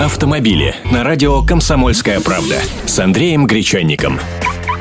Автомобили на радио «Комсомольская правда» с Андреем Гречанником.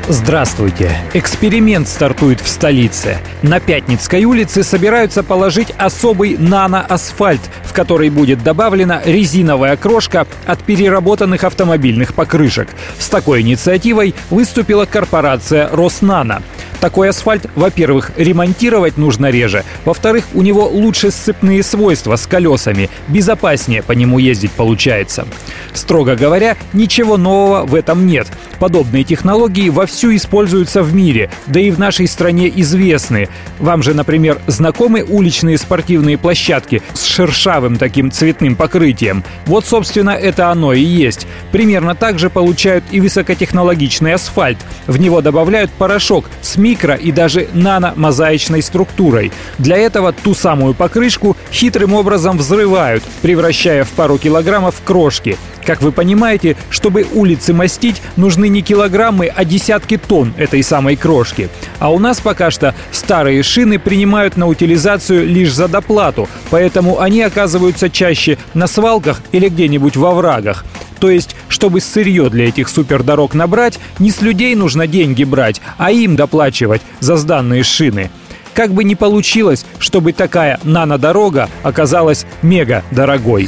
Здравствуйте! Эксперимент стартует в столице. На Пятницкой улице собираются положить особый наноасфальт, в который будет добавлена резиновая крошка от переработанных автомобильных покрышек. С такой инициативой выступила корпорация «Роснано». Такой асфальт, во-первых, ремонтировать нужно реже, во-вторых, у него лучше сцепные свойства с колесами, безопаснее по нему ездить получается. Строго говоря, ничего нового в этом нет. Подобные технологии вовсю используются в мире, да и в нашей стране известны. Вам же, например, знакомы уличные спортивные площадки с шершавым таким цветным покрытием? Вот, собственно, это оно и есть. Примерно так же получают и высокотехнологичный асфальт. В него добавляют порошок с микро и даже нано-мозаичной структурой. Для этого ту самую покрышку хитрым образом взрывают, превращая в пару килограммов крошки. Как вы понимаете, чтобы улицы мастить, нужны не килограммы, а десятки тонн этой самой крошки. А у нас пока что старые шины принимают на утилизацию лишь за доплату, поэтому они оказываются чаще на свалках или где-нибудь во врагах. То есть, чтобы сырье для этих супердорог набрать, не с людей нужно деньги брать, а им доплачивать за сданные шины. Как бы ни получилось, чтобы такая нанодорога оказалась мега дорогой.